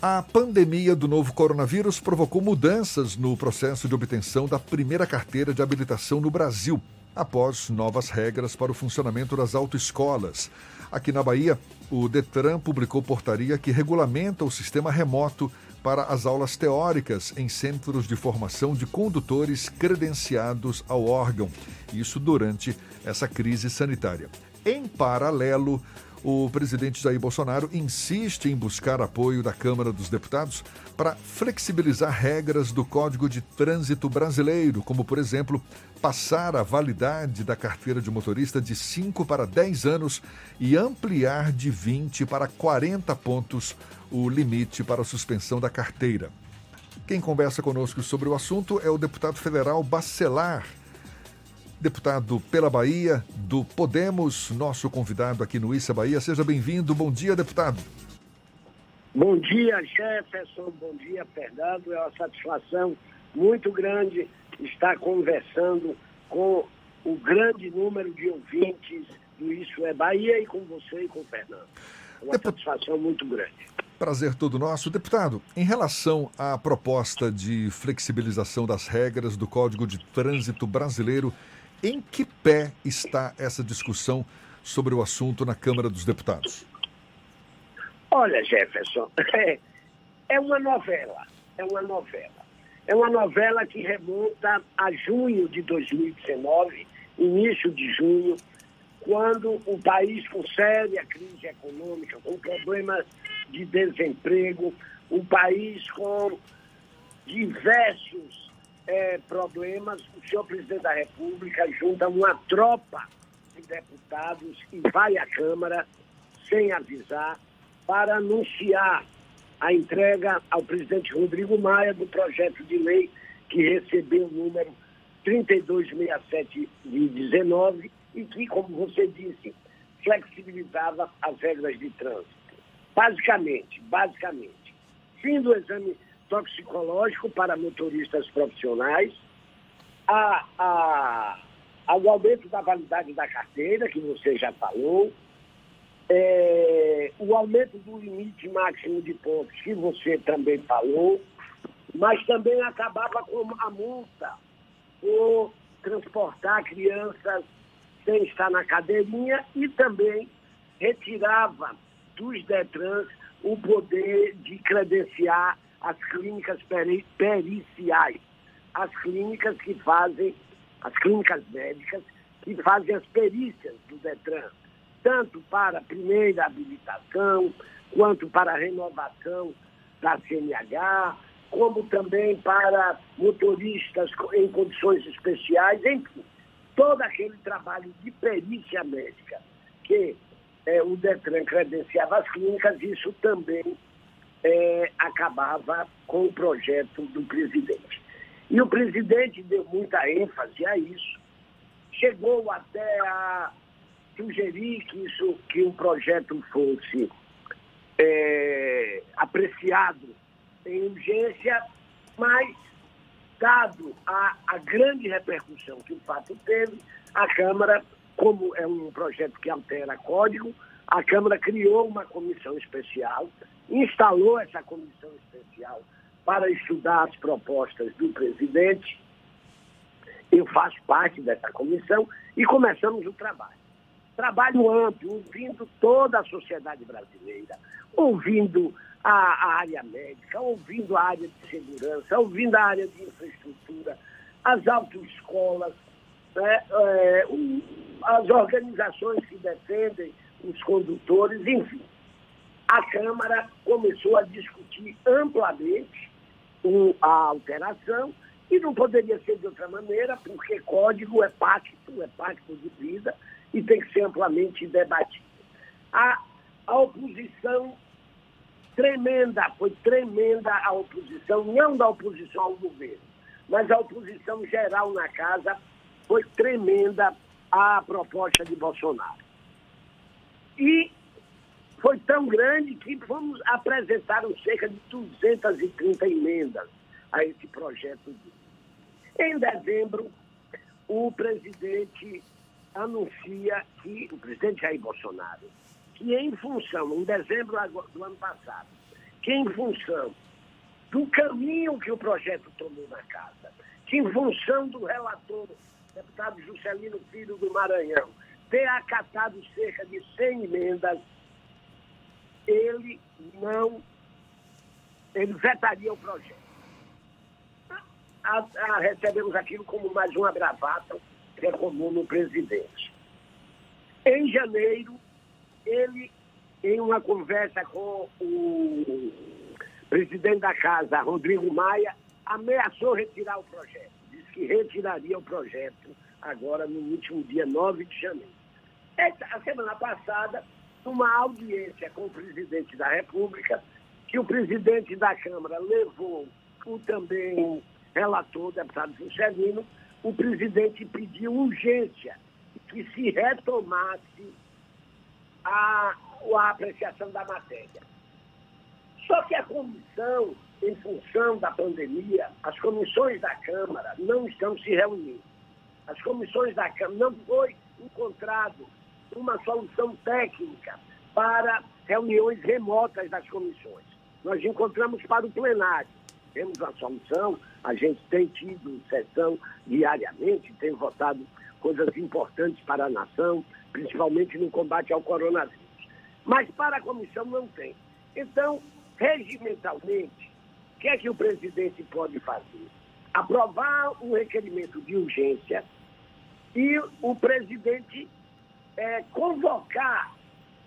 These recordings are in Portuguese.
A pandemia do novo coronavírus provocou mudanças no processo de obtenção da primeira carteira de habilitação no Brasil, após novas regras para o funcionamento das autoescolas. Aqui na Bahia, o Detran publicou portaria que regulamenta o sistema remoto para as aulas teóricas em centros de formação de condutores credenciados ao órgão, isso durante essa crise sanitária. Em paralelo, o presidente Jair Bolsonaro insiste em buscar apoio da Câmara dos Deputados para flexibilizar regras do Código de Trânsito Brasileiro, como, por exemplo, passar a validade da carteira de motorista de 5 para 10 anos e ampliar de 20 para 40 pontos o limite para a suspensão da carteira. Quem conversa conosco sobre o assunto é o deputado federal Bacelar deputado pela Bahia, do Podemos, nosso convidado aqui no Issa Bahia. Seja bem-vindo. Bom dia, deputado. Bom dia, Jefferson. Bom dia, Fernando. É uma satisfação muito grande estar conversando com o grande número de ouvintes do Isso é Bahia e com você e com o Fernando. É uma satisfação muito grande. Prazer todo nosso. Deputado, em relação à proposta de flexibilização das regras do Código de Trânsito Brasileiro, em que pé está essa discussão sobre o assunto na Câmara dos Deputados? Olha, Jefferson, é, uma novela, é uma novela. É uma novela que remonta a junho de 2019, início de junho, quando o país com séria crise econômica, com problemas de desemprego, o país com diversos é, problemas, o senhor presidente da República junta uma tropa de deputados e vai à Câmara sem avisar para anunciar a entrega ao presidente Rodrigo Maia do projeto de lei que recebeu o número 3267 de 19 e que, como você disse, flexibilizava as regras de trânsito. Basicamente, basicamente, fim do exame toxicológico para motoristas profissionais, a, a, aumento da validade da carteira, que você já falou, é, o aumento do limite máximo de pontos, que você também falou, mas também acabava com a multa por transportar crianças sem estar na cadeirinha e também retirava dos DETRANS o poder de credenciar as clínicas peri periciais, as clínicas que fazem, as clínicas médicas que fazem as perícias do DETRAN, tanto para a primeira habilitação, quanto para a renovação da CNH, como também para motoristas em condições especiais, enfim, todo aquele trabalho de perícia médica que é, o DETRAN credenciava as clínicas, isso também é, acabava com o projeto do presidente. E o presidente deu muita ênfase a isso, chegou até a sugerir que, isso, que o projeto fosse é, apreciado em urgência, mas, dado a, a grande repercussão que o fato teve, a Câmara, como é um projeto que altera código, a Câmara criou uma comissão especial instalou essa comissão especial para estudar as propostas do presidente. Eu faço parte dessa comissão e começamos o trabalho. Trabalho amplo, ouvindo toda a sociedade brasileira, ouvindo a, a área médica, ouvindo a área de segurança, ouvindo a área de infraestrutura, as autoescolas, né, é, as organizações que defendem os condutores, enfim a Câmara começou a discutir amplamente a alteração e não poderia ser de outra maneira, porque código é pacto, é pacto de vida e tem que ser amplamente debatido. A, a oposição tremenda, foi tremenda a oposição, não da oposição ao governo, mas a oposição geral na casa foi tremenda à proposta de Bolsonaro. E foi tão grande que fomos apresentaram cerca de 230 emendas a esse projeto. Em dezembro, o presidente anuncia que, o presidente Jair Bolsonaro, que em função, em dezembro do ano passado, que, em função do caminho que o projeto tomou na casa, que, em função do relator, deputado Juscelino Filho do Maranhão, ter acatado cerca de 100 emendas, ele não. ele vetaria o projeto. A, a, recebemos aquilo como mais uma bravata que é comum no presidente. Em janeiro, ele, em uma conversa com o presidente da casa, Rodrigo Maia, ameaçou retirar o projeto. Disse que retiraria o projeto agora no último dia 9 de janeiro. A semana passada, numa audiência com o presidente da República, que o presidente da Câmara levou o também relator, deputado Juscelino, o presidente pediu urgência que se retomasse a, a apreciação da matéria. Só que a comissão, em função da pandemia, as comissões da Câmara não estão se reunindo. As comissões da Câmara não foi encontrado uma solução técnica para reuniões remotas das comissões. Nós encontramos para o plenário. Temos a solução, a gente tem tido sessão diariamente, tem votado coisas importantes para a nação, principalmente no combate ao coronavírus. Mas para a comissão não tem. Então, regimentalmente, o que é que o presidente pode fazer? Aprovar um requerimento de urgência e o presidente é, convocar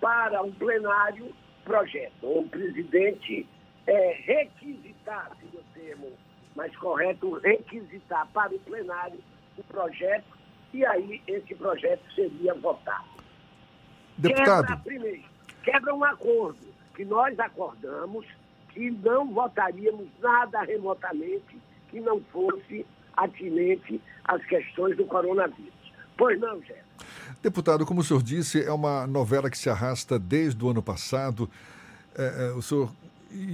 para um plenário projeto, ou o presidente é, requisitar, se o termo mais correto, requisitar para o plenário o projeto e aí esse projeto seria votado. Deputado. Quebra, primeiro, quebra um acordo que nós acordamos que não votaríamos nada remotamente que não fosse atinente às questões do coronavírus. Pois não, Jé. Deputado, como o senhor disse, é uma novela que se arrasta desde o ano passado. É, é, o senhor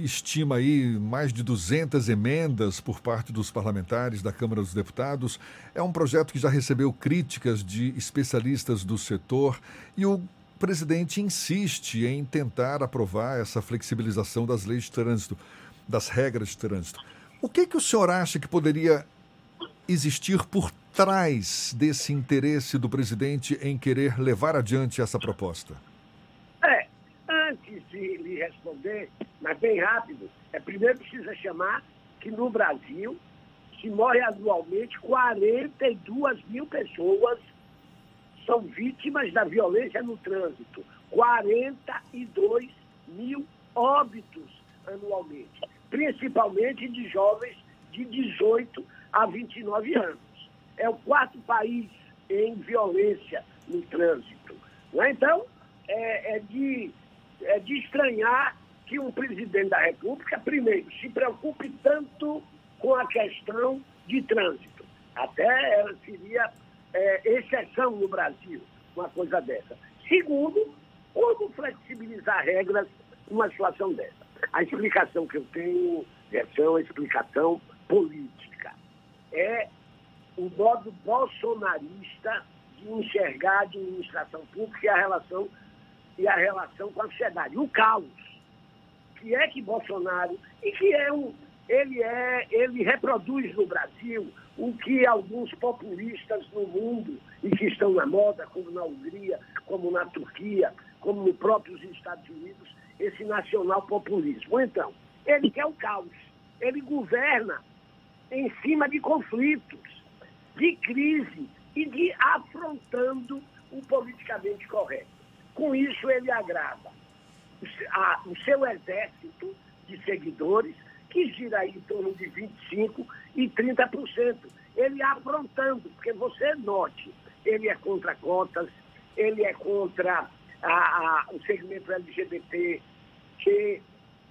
estima aí mais de 200 emendas por parte dos parlamentares da Câmara dos Deputados. É um projeto que já recebeu críticas de especialistas do setor e o presidente insiste em tentar aprovar essa flexibilização das leis de trânsito, das regras de trânsito. O que, que o senhor acha que poderia existir por trás desse interesse do presidente em querer levar adiante essa proposta? É, antes de lhe responder, mas bem rápido, é primeiro precisa chamar que no Brasil se morre anualmente 42 mil pessoas são vítimas da violência no trânsito. 42 mil óbitos anualmente, principalmente de jovens de 18 a 29 anos. É o quarto país em violência no trânsito. É? Então, é, é, de, é de estranhar que um presidente da República, primeiro, se preocupe tanto com a questão de trânsito. Até ela seria é, exceção no Brasil, uma coisa dessa. Segundo, como flexibilizar regras numa situação dessa? A explicação que eu tenho é uma explicação política. É o modo bolsonarista de enxergar a administração pública e a relação, e a relação com a sociedade. O caos que é que Bolsonaro, e que é um, ele é, ele reproduz no Brasil o que alguns populistas no mundo e que estão na moda, como na Hungria, como na Turquia, como nos próprios Estados Unidos, esse nacional populismo. Então, ele quer o caos. Ele governa em cima de conflitos, de crise e de afrontando o politicamente correto. Com isso, ele agrada o seu exército de seguidores, que gira aí em torno de 25% e 30%. Ele afrontando, porque você note, ele é contra cotas, ele é contra a, a, o segmento LGBT, que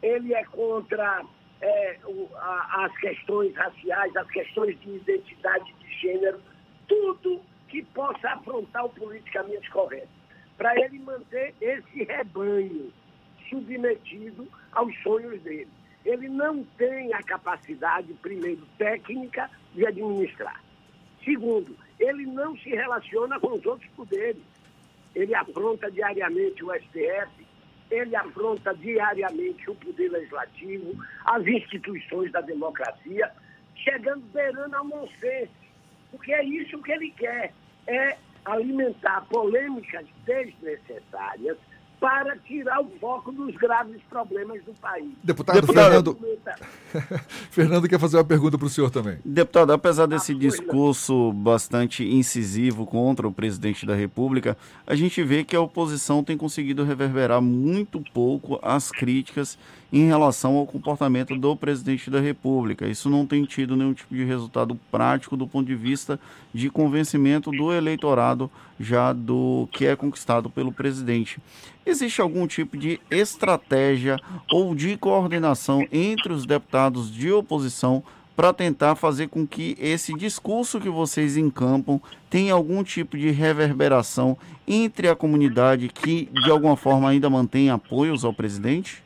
ele é contra é, o, a, as questões raciais, as questões de identidade de gênero, tudo que possa afrontar o politicamente correto, para ele manter esse rebanho submetido aos sonhos dele. Ele não tem a capacidade, primeiro, técnica de administrar. Segundo, ele não se relaciona com os outros poderes. Ele afronta diariamente o STF ele afronta diariamente o poder legislativo, as instituições da democracia, chegando beirando ao nonsense. Porque é isso que ele quer, é alimentar polêmicas desnecessárias, para tirar o foco dos graves problemas do país. Deputado, Deputado Fernando. Fernando quer fazer uma pergunta para o senhor também. Deputado, apesar desse ah, discurso bastante incisivo contra o presidente da República, a gente vê que a oposição tem conseguido reverberar muito pouco as críticas em relação ao comportamento do presidente da República. Isso não tem tido nenhum tipo de resultado prático do ponto de vista de convencimento do eleitorado já do que é conquistado pelo presidente. Existe algum tipo de estratégia ou de coordenação entre os deputados de oposição para tentar fazer com que esse discurso que vocês encampam tenha algum tipo de reverberação entre a comunidade que, de alguma forma, ainda mantém apoios ao presidente?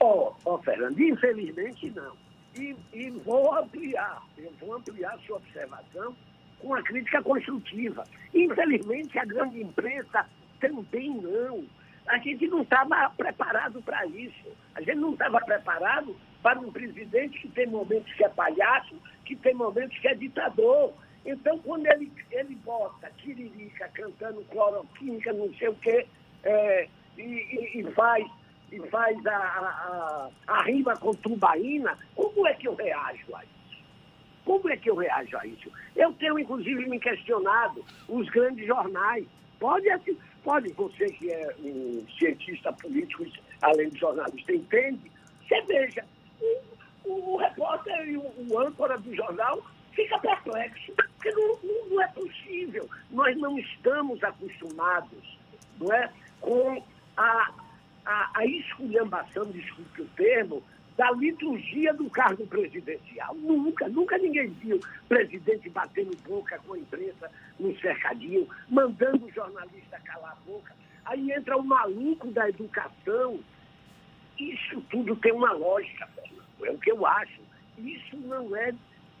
Ó, oh, oh, Fernando, infelizmente não. E, e vou ampliar, eu vou ampliar sua observação com a crítica construtiva. Infelizmente, a grande imprensa também não. A gente não estava preparado para isso. A gente não estava preparado para um presidente que tem momentos que é palhaço, que tem momentos que é ditador. Então, quando ele, ele bota Tiririca cantando cloroquímica, não sei o quê, é, e, e, e, faz, e faz a, a, a, rima com tubaína, como é que eu reajo a isso? Como é que eu reajo a isso? Eu tenho, inclusive, me questionado os grandes jornais. Pode, assim, pode você que é um cientista político, além de jornalista, entende? Você veja, o, o repórter e o, o, âncora do jornal fica perplexo, porque não, não, não é possível. Nós não estamos acostumados não é, com a, a, a esculhambação, desculpe o termo, da liturgia do cargo presidencial. Nunca, nunca ninguém viu presidente batendo boca com a imprensa no cercadinho, mandando o jornalista calar a boca. Aí entra o maluco da educação. Isso tudo tem uma lógica, é o que eu acho. Isso não é,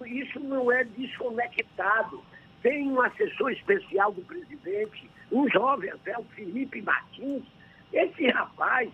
isso não é desconectado. Tem um assessor especial do presidente, um jovem até, o Felipe Martins. Esse rapaz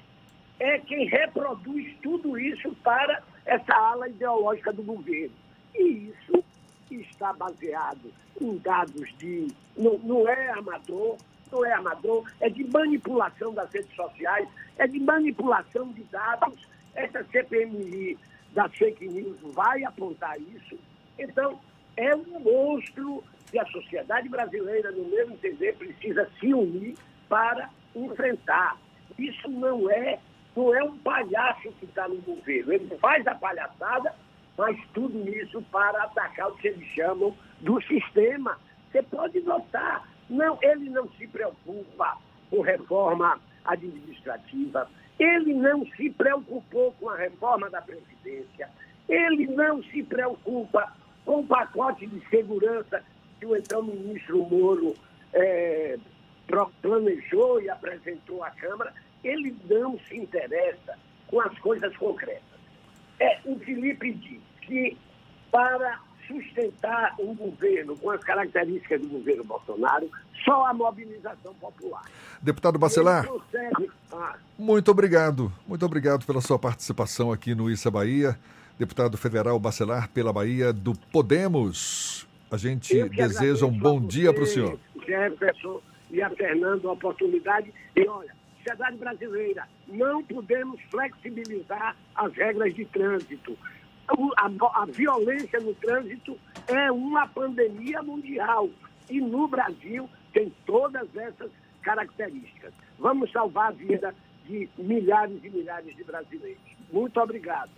é quem reproduz tudo isso para essa ala ideológica do governo. E isso está baseado em dados de. Não, não é amador, não é amador, é de manipulação das redes sociais, é de manipulação de dados. Essa CPMI da fake news vai apontar isso. Então, é um monstro que a sociedade brasileira, no meu entender, precisa se unir para enfrentar. Isso não é não é um palhaço que está no governo. Ele faz a palhaçada, mas tudo isso para atacar o que eles chamam do sistema. Você pode notar, não, ele não se preocupa com reforma administrativa, ele não se preocupou com a reforma da Previdência, ele não se preocupa com o pacote de segurança que o então ministro Moro é, planejou e apresentou à Câmara ele não se interessa com as coisas concretas. É, o Felipe diz que para sustentar um governo com as características do governo Bolsonaro, só a mobilização popular. Deputado Bacelar, ah. muito obrigado. Muito obrigado pela sua participação aqui no Issa Bahia. Deputado Federal Bacelar pela Bahia do Podemos. A gente deseja um bom dia para o senhor. Jefferson e a Fernando a oportunidade. E olha, sociedade brasileira, não podemos flexibilizar as regras de trânsito. A, a, a, violência no trânsito é uma pandemia mundial e no Brasil tem todas essas características. Vamos salvar a vida de milhares e milhares de brasileiros. Muito obrigado.